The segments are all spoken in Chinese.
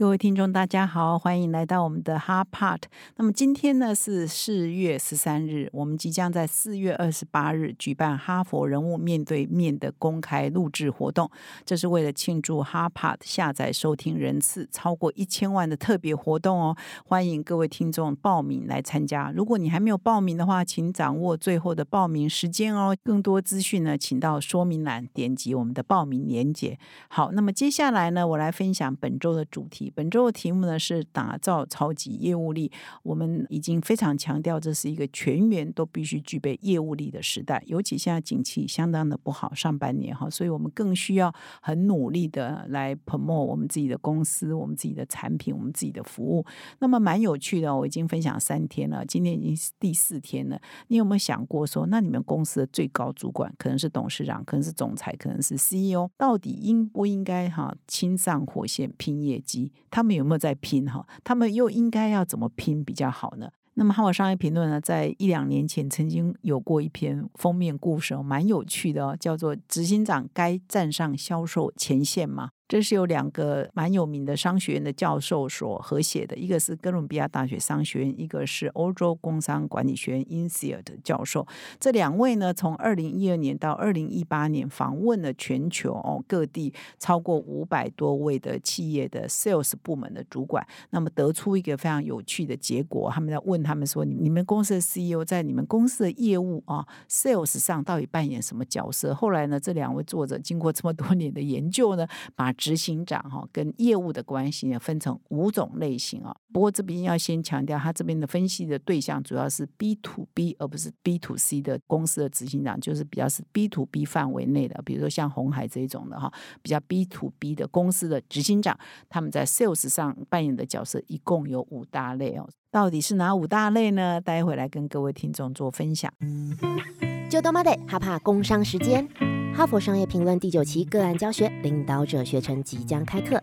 各位听众，大家好，欢迎来到我们的哈 Part。那么今天呢是四月十三日，我们即将在四月二十八日举办哈佛人物面对面的公开录制活动。这是为了庆祝哈 Part 下载收听人次超过一千万的特别活动哦。欢迎各位听众报名来参加。如果你还没有报名的话，请掌握最后的报名时间哦。更多资讯呢，请到说明栏点击我们的报名链接。好，那么接下来呢，我来分享本周的主题。本周的题目呢是打造超级业务力。我们已经非常强调，这是一个全员都必须具备业务力的时代。尤其现在景气相当的不好，上半年哈，所以我们更需要很努力的来 promote 我们自己的公司、我们自己的产品、我们自己的服务。那么蛮有趣的，我已经分享三天了，今天已经是第四天了。你有没有想过说，那你们公司的最高主管可能是董事长，可能是总裁，可能是 CEO，到底应不应该哈亲上火线拼业绩？他们有没有在拼哈？他们又应该要怎么拼比较好呢？那么《哈佛商业评论》呢，在一两年前曾经有过一篇封面故事，蛮有趣的哦，叫做“执行长该站上销售前线吗？”这是由两个蛮有名的商学院的教授所合写的，一个是哥伦比亚大学商学院，一个是欧洲工商管理学院 INSEAD 教授。这两位呢，从二零一二年到二零一八年访问了全球哦各地超过五百多位的企业的 sales 部门的主管，那么得出一个非常有趣的结果。他们在问他们说：“你你们公司的 CEO 在你们公司的业务啊 sales 上到底扮演什么角色？”后来呢，这两位作者经过这么多年的研究呢，把执行长哈跟业务的关系呢分成五种类型啊。不过这边要先强调，他这边的分析的对象主要是 B to B 而不是 B to C 的公司的执行长，就是比较是 B to B 范围内的，比如说像红海这一种的哈，比较 B to B 的公司的执行长，他们在 sales 上扮演的角色一共有五大类哦。到底是哪五大类呢？待会来跟各位听众做分享。就多妈的哈帕工商时间，哈佛商业评论第九期个案教学领导者学程即将开课。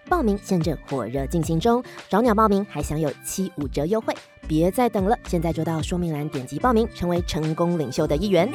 报名现正火热进行中，找鸟报名还享有七五折优惠。别再等了，现在就到说明栏点击报名，成为成功领袖的一员。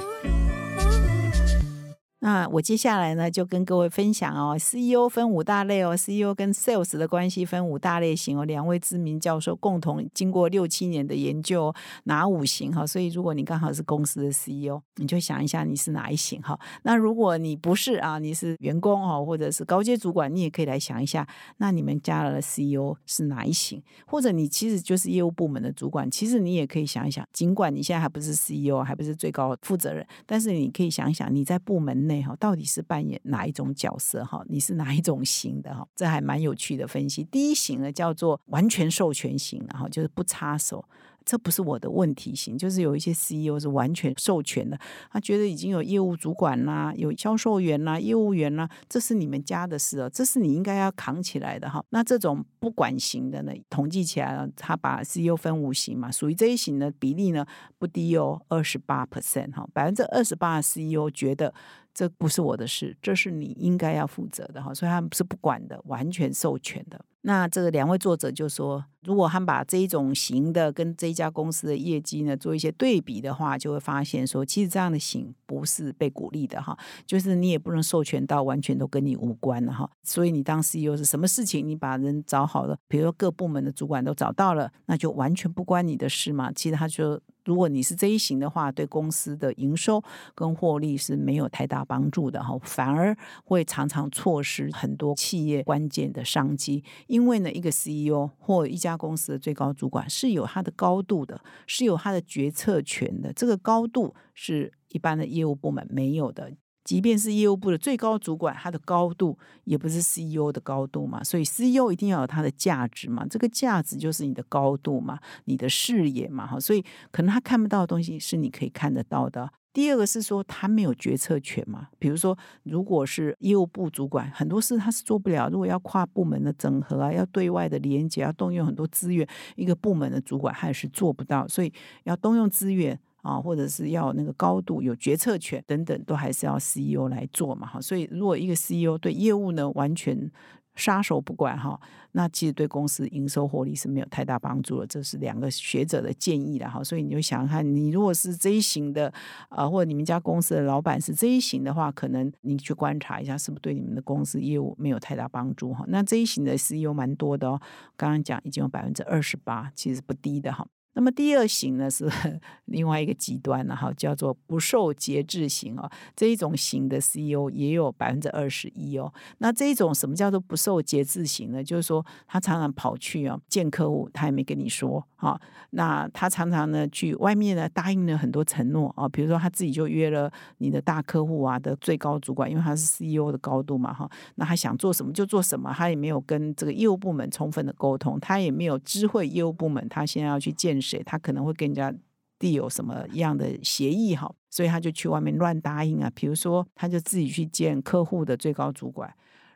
那我接下来呢，就跟各位分享哦，CEO 分五大类哦，CEO 跟 Sales 的关系分五大类型哦。两位知名教授共同经过六七年的研究，哪五型哈？所以如果你刚好是公司的 CEO，你就想一下你是哪一型哈。那如果你不是啊，你是员工哈，或者是高阶主管，你也可以来想一下，那你们家的 CEO 是哪一型？或者你其实就是业务部门的主管，其实你也可以想一想，尽管你现在还不是 CEO，还不是最高负责人，但是你可以想一想，你在部门内。到底是扮演哪一种角色？哈，你是哪一种型的？哈，这还蛮有趣的分析。第一型呢，叫做完全授权型，然后就是不插手。这不是我的问题型，就是有一些 CEO 是完全授权的，他觉得已经有业务主管啦，有销售员啦，业务员啦，这是你们家的事哦，这是你应该要扛起来的哈。那这种不管型的呢，统计起来了，他把 CEO 分五型嘛，属于这一型的比例呢不低哦，二十八 percent 哈，百分之二十八的 CEO 觉得。这不是我的事，这是你应该要负责的哈，所以他们是不管的，完全授权的。那这个两位作者就说，如果他们把这一种型的跟这一家公司的业绩呢做一些对比的话，就会发现说，其实这样的型不是被鼓励的哈，就是你也不能授权到完全都跟你无关了哈。所以你当 CEO 是什么事情，你把人找好了，比如说各部门的主管都找到了，那就完全不关你的事嘛。其实他就。如果你是这一型的话，对公司的营收跟获利是没有太大帮助的哈，反而会常常错失很多企业关键的商机。因为呢，一个 CEO 或一家公司的最高主管是有他的高度的，是有他的决策权的，这个高度是一般的业务部门没有的。即便是业务部的最高主管，他的高度也不是 CEO 的高度嘛，所以 CEO 一定要有他的价值嘛，这个价值就是你的高度嘛，你的视野嘛，哈，所以可能他看不到的东西是你可以看得到的。第二个是说他没有决策权嘛，比如说如果是业务部主管，很多事他是做不了，如果要跨部门的整合啊，要对外的连接，要动用很多资源，一个部门的主管他也是做不到，所以要动用资源。啊，或者是要那个高度有决策权等等，都还是要 CEO 来做嘛，哈。所以如果一个 CEO 对业务呢完全撒手不管哈，那其实对公司营收获利是没有太大帮助的。这是两个学者的建议的哈。所以你就想想看，你如果是这一型的啊，或者你们家公司的老板是这一型的话，可能你去观察一下，是不是对你们的公司业务没有太大帮助哈？那这一型的 CEO 蛮多的哦，刚刚讲已经有百分之二十八，其实不低的哈。那么第二型呢是 另外一个极端了哈，叫做不受节制型哦。这一种型的 CEO 也有百分之二十一哦。那这一种什么叫做不受节制型呢？就是说他常常跑去啊见客户，他也没跟你说哈。那他常常呢去外面呢答应了很多承诺啊，比如说他自己就约了你的大客户啊的最高主管，因为他是 CEO 的高度嘛哈。那他想做什么就做什么，他也没有跟这个业务部门充分的沟通，他也没有知会业务部门他现在要去见。谁他可能会跟人家递有什么样的协议哈，所以他就去外面乱答应啊。比如说，他就自己去见客户的最高主管，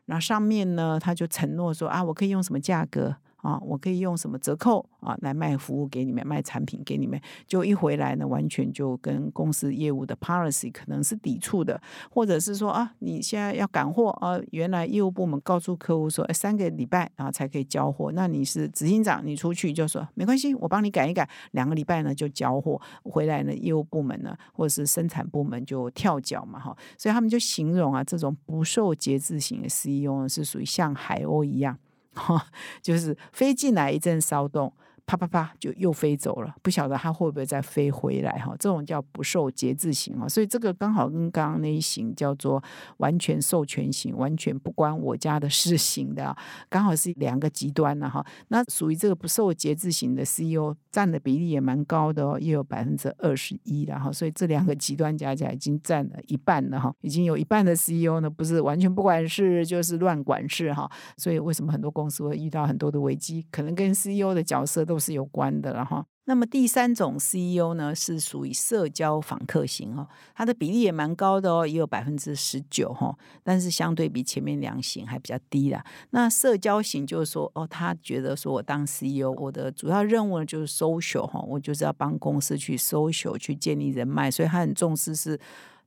然后上面呢，他就承诺说啊，我可以用什么价格。啊，我可以用什么折扣啊来卖服务给你们，卖产品给你们，就一回来呢，完全就跟公司业务的 policy 可能是抵触的，或者是说啊，你现在要赶货啊，原来业务部门告诉客户说，哎，三个礼拜啊才可以交货，那你是执行长，你出去就说没关系，我帮你改一改，两个礼拜呢就交货，回来呢业务部门呢或者是生产部门就跳脚嘛哈，所以他们就形容啊，这种不受节制型的 CEO 呢是属于像海鸥一样。哈，就是飞进来一阵骚动。啪啪啪，就又飞走了，不晓得它会不会再飞回来哈？这种叫不受节制型啊，所以这个刚好跟刚刚那一型叫做完全授权型，完全不关我家的事型的，刚好是两个极端了哈。那属于这个不受节制型的 CEO 占的比例也蛮高的哦，也有百分之二十一了哈。所以这两个极端加起来已经占了一半了哈，已经有一半的 CEO 呢不是完全不管事，就是乱管事哈。所以为什么很多公司会遇到很多的危机，可能跟 CEO 的角色都。是有关的了哈。那么第三种 CEO 呢，是属于社交访客型哈，它的比例也蛮高的哦，也有百分之十九哈，但是相对比前面两型还比较低啦。那社交型就是说，哦，他觉得说我当 CEO，我的主要任务呢就是 social 哈，我就是要帮公司去 social 去建立人脉，所以他很重视是。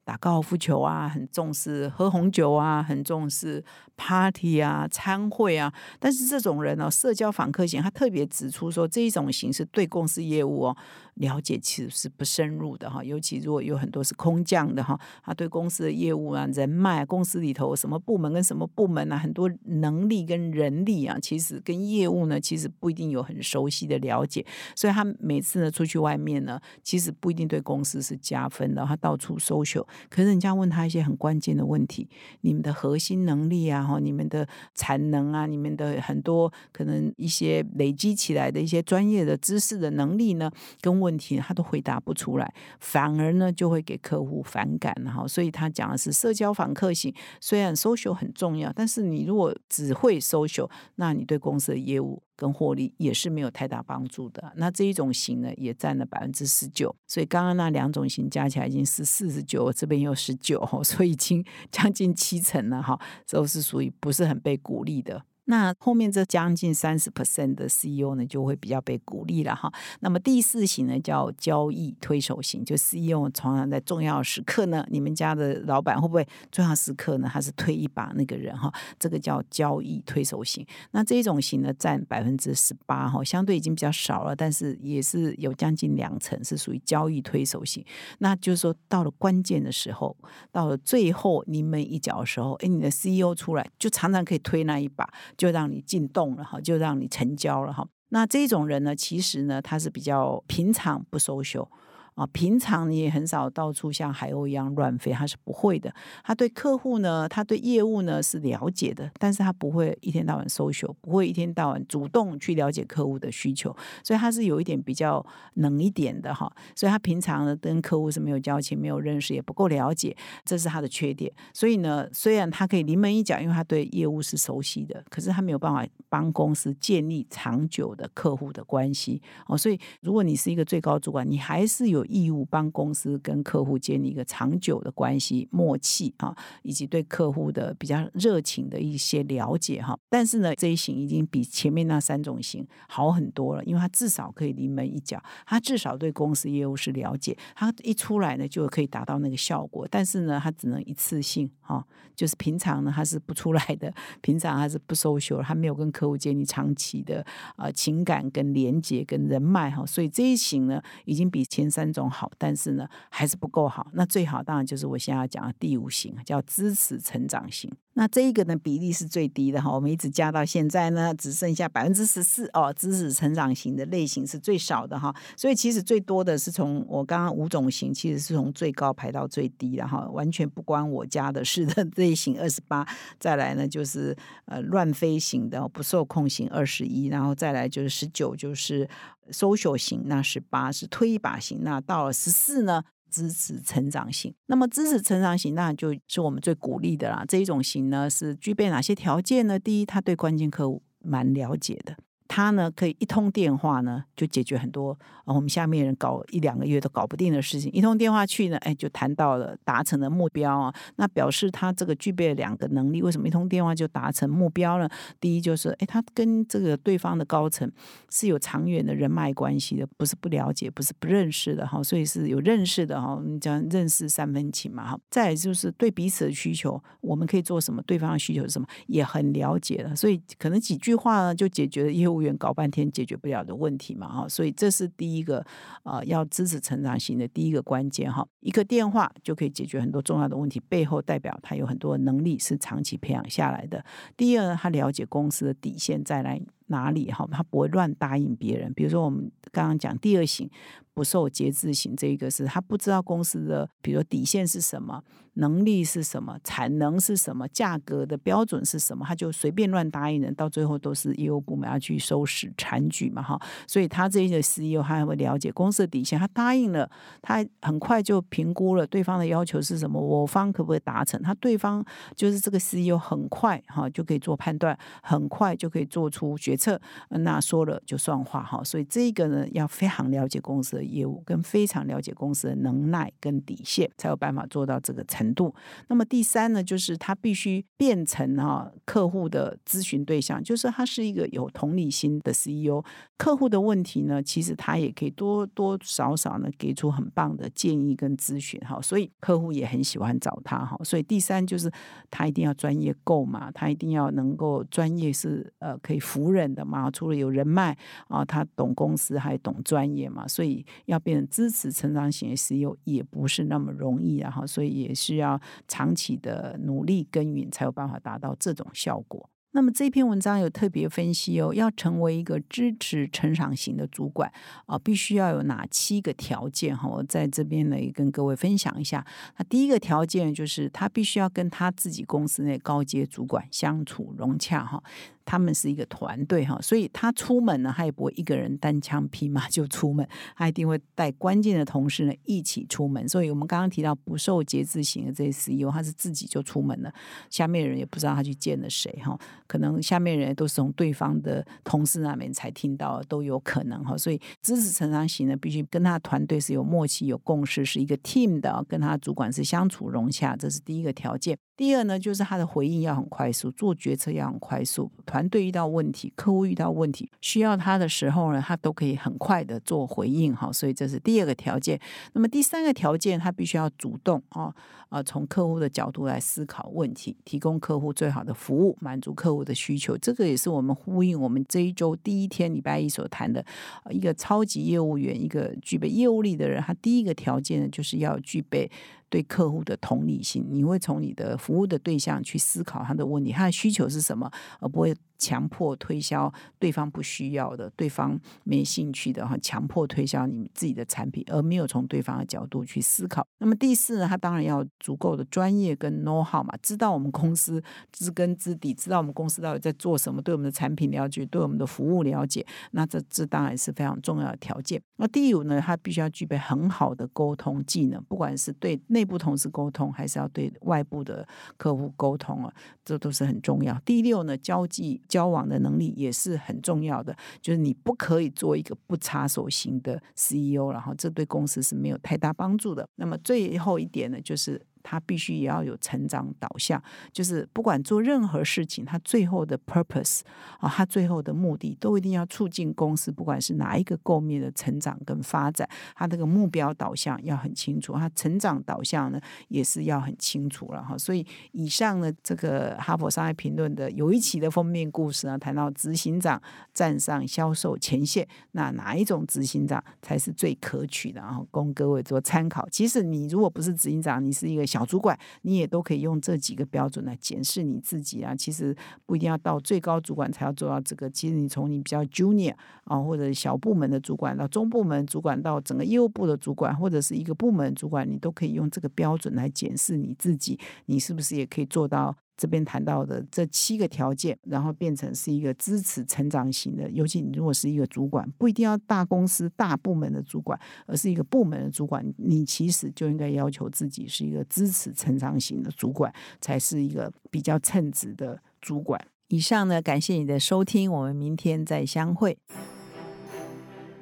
打高尔夫球啊，很重视喝红酒啊，很重视 party 啊、餐会啊。但是这种人呢，社交访客型，他特别指出说，这一种形式对公司业务哦了解其实是不深入的哈。尤其如果有很多是空降的哈，他对公司的业务啊、人脉、公司里头什么部门跟什么部门啊，很多能力跟人力啊，其实跟业务呢，其实不一定有很熟悉的了解。所以他每次呢出去外面呢，其实不一定对公司是加分的。他到处搜秀。可是人家问他一些很关键的问题，你们的核心能力啊，哈，你们的产能啊，你们的很多可能一些累积起来的一些专业的知识的能力呢，跟问题他都回答不出来，反而呢就会给客户反感哈。所以他讲的是社交访客型，虽然 social 很重要，但是你如果只会 social，那你对公司的业务。跟获利也是没有太大帮助的。那这一种型呢，也占了百分之十九。所以刚刚那两种型加起来已经是四十九，这边又十九，所以已经将近七成了哈，都是属于不是很被鼓励的。那后面这将近三十 percent 的 CEO 呢，就会比较被鼓励了哈。那么第四型呢，叫交易推手型，就 CEO 常常在重要时刻呢，你们家的老板会不会重要时刻呢，他是推一把那个人哈？这个叫交易推手型。那这种型呢，占百分之十八哈，相对已经比较少了，但是也是有将近两成是属于交易推手型。那就是说，到了关键的时候，到了最后临门一脚的时候，哎，你的 CEO 出来，就常常可以推那一把。就让你进洞了哈，就让你成交了哈。那这种人呢，其实呢，他是比较平常不收修啊，平常你也很少到处像海鸥一样乱飞，他是不会的。他对客户呢，他对业务呢是了解的，但是他不会一天到晚 social，不会一天到晚主动去了解客户的需求，所以他是有一点比较冷一点的哈。所以他平常呢跟客户是没有交情、没有认识，也不够了解，这是他的缺点。所以呢，虽然他可以临门一脚，因为他对业务是熟悉的，可是他没有办法帮公司建立长久的客户的关系哦。所以如果你是一个最高主管，你还是有义务帮公司跟客户建立一个长久的关系、默契啊，以及对客户的比较热情的一些了解哈。但是呢，这一型已经比前面那三种型好很多了，因为他至少可以临门一脚，他至少对公司业务是了解，他一出来呢就可以达到那个效果。但是呢，他只能一次性哈，就是平常呢他是不出来的，平常他是不收修，他没有跟客户建立长期的呃情感跟连接跟人脉哈，所以这一型呢已经比前三种好，但是呢还是不够好。那最好当然就是我现在要讲的第五型，叫支持成长型。那这一个呢比例是最低的哈，我们一直加到现在呢，只剩下百分之十四哦。支持成长型的类型是最少的哈，所以其实最多的是从我刚刚五种型，其实是从最高排到最低的哈，完全不关我家的事的类型二十八。再来呢就是呃乱飞型的不受控型二十一，然后再来就是十九就是 social 型，那十八是推一把型，那到了十四呢？支持成长型，那么支持成长型，那就是我们最鼓励的啦。这一种型呢，是具备哪些条件呢？第一，他对关键客户蛮了解的。他呢，可以一通电话呢，就解决很多啊我们下面人搞一两个月都搞不定的事情。一通电话去呢，哎，就谈到了达成的目标啊。那表示他这个具备了两个能力。为什么一通电话就达成目标呢？第一就是，哎，他跟这个对方的高层是有长远的人脉关系的，不是不了解，不是不认识的哈，所以是有认识的哈。你讲认识三分情嘛哈。再就是对彼此的需求，我们可以做什么，对方的需求是什么，也很了解的，所以可能几句话呢，就解决了业务。搞半天解决不了的问题嘛，哈，所以这是第一个呃要支持成长型的第一个关键哈，一个电话就可以解决很多重要的问题，背后代表他有很多能力是长期培养下来的。第二，他了解公司的底线在来哪里哈，他不会乱答应别人。比如说我们刚刚讲第二型不受节制型，这一个是他不知道公司的比如说底线是什么。能力是什么？产能是什么？价格的标准是什么？他就随便乱答应人，到最后都是业务部门要去收拾残局嘛，哈。所以他这些 CEO 他还会了解公司的底线，他答应了，他很快就评估了对方的要求是什么，我方可不可以达成？他对方就是这个 CEO 很快哈就可以做判断，很快就可以做出决策。那说了就算话哈。所以这个呢，要非常了解公司业务，跟非常了解公司的能耐跟底线，才有办法做到这个。程度，那么第三呢，就是他必须变成哈客户的咨询对象，就是他是一个有同理心的 CEO。客户的问题呢，其实他也可以多多少少呢给出很棒的建议跟咨询哈，所以客户也很喜欢找他哈。所以第三就是他一定要专业够嘛，他一定要能够专业是呃可以服人的嘛，除了有人脉啊，他懂公司还懂专业嘛，所以要变成支持成长型的 CEO 也不是那么容易啊哈，所以也是。要长期的努力耕耘，才有办法达到这种效果。那么这篇文章有特别分析哦，要成为一个支持成长型的主管啊，必须要有哪七个条件哈？我在这边呢也跟各位分享一下。那第一个条件就是他必须要跟他自己公司内高阶主管相处融洽哈。他们是一个团队哈，所以他出门呢，他也不会一个人单枪匹马就出门，他一定会带关键的同事呢一起出门。所以我们刚刚提到不受节制型的这些 CEO，他是自己就出门了，下面人也不知道他去见了谁哈，可能下面人都是从对方的同事那边才听到，都有可能哈。所以支持成长型呢，必须跟他团队是有默契、有共识，是一个 team 的，跟他主管是相处融洽，这是第一个条件。第二呢，就是他的回应要很快速，做决策要很快速。团队遇到问题，客户遇到问题，需要他的时候呢，他都可以很快的做回应哈。所以这是第二个条件。那么第三个条件，他必须要主动啊啊，从客户的角度来思考问题，提供客户最好的服务，满足客户的需求。这个也是我们呼应我们这一周第一天礼拜一所谈的一个超级业务员，一个具备业务力的人，他第一个条件呢，就是要具备。对客户的同理心，你会从你的服务的对象去思考他的问题，他的需求是什么，而不会。强迫推销对方不需要的、对方没兴趣的哈，强迫推销你自己的产品，而没有从对方的角度去思考。那么第四呢，他当然要足够的专业跟 know how 嘛，知道我们公司知根知底，知道我们公司到底在做什么，对我们的产品了解，对我们的服务了解，那这这当然是非常重要的条件。那第五呢，他必须要具备很好的沟通技能，不管是对内部同事沟通，还是要对外部的客户沟通啊，这都是很重要。第六呢，交际交往的能力也是很重要的，就是你不可以做一个不插手型的 CEO，然后这对公司是没有太大帮助的。那么最后一点呢，就是。他必须也要有成长导向，就是不管做任何事情，他最后的 purpose 啊，他最后的目的都一定要促进公司，不管是哪一个构面的成长跟发展，他这个目标导向要很清楚，他成长导向呢也是要很清楚了哈。所以以上呢，这个哈佛商业评论的有一期的封面故事呢，谈到执行长站上销售前线，那哪一种执行长才是最可取的？啊供各位做参考。其实你如果不是执行长，你是一个。小主管，你也都可以用这几个标准来检视你自己啊。其实不一定要到最高主管才要做到这个。其实你从你比较 junior 啊，或者小部门的主管到中部门主管，到整个业务部的主管，或者是一个部门主管，你都可以用这个标准来检视你自己，你是不是也可以做到。这边谈到的这七个条件，然后变成是一个支持成长型的。尤其你如果是一个主管，不一定要大公司大部门的主管，而是一个部门的主管，你其实就应该要求自己是一个支持成长型的主管，才是一个比较称职的主管。以上呢，感谢你的收听，我们明天再相会。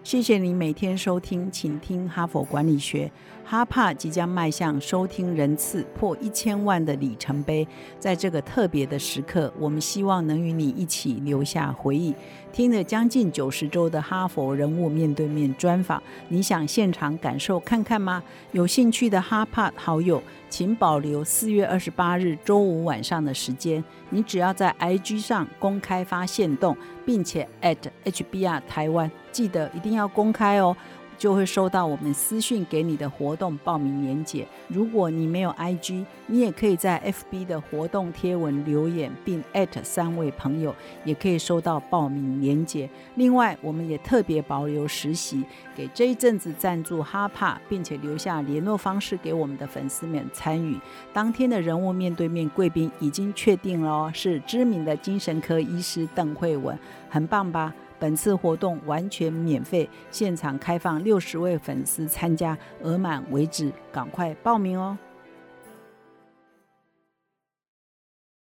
谢谢你每天收听，请听哈佛管理学。哈帕即将迈向收听人次破一千万的里程碑，在这个特别的时刻，我们希望能与你一起留下回忆。听了将近九十周的哈佛人物面对面专访，你想现场感受看看吗？有兴趣的哈帕好友，请保留四月二十八日周五晚上的时间。你只要在 IG 上公开发现动，并且 at HBR 台湾，记得一定要公开哦。就会收到我们私讯给你的活动报名链接。如果你没有 IG，你也可以在 FB 的活动贴文留言，并三位朋友，也可以收到报名链接。另外，我们也特别保留实习，给这一阵子赞助哈帕，并且留下联络方式给我们的粉丝们参与。当天的人物面对面贵宾已经确定了，是知名的精神科医师邓慧文，很棒吧？本次活动完全免费，现场开放六十位粉丝参加，额满为止，赶快报名哦！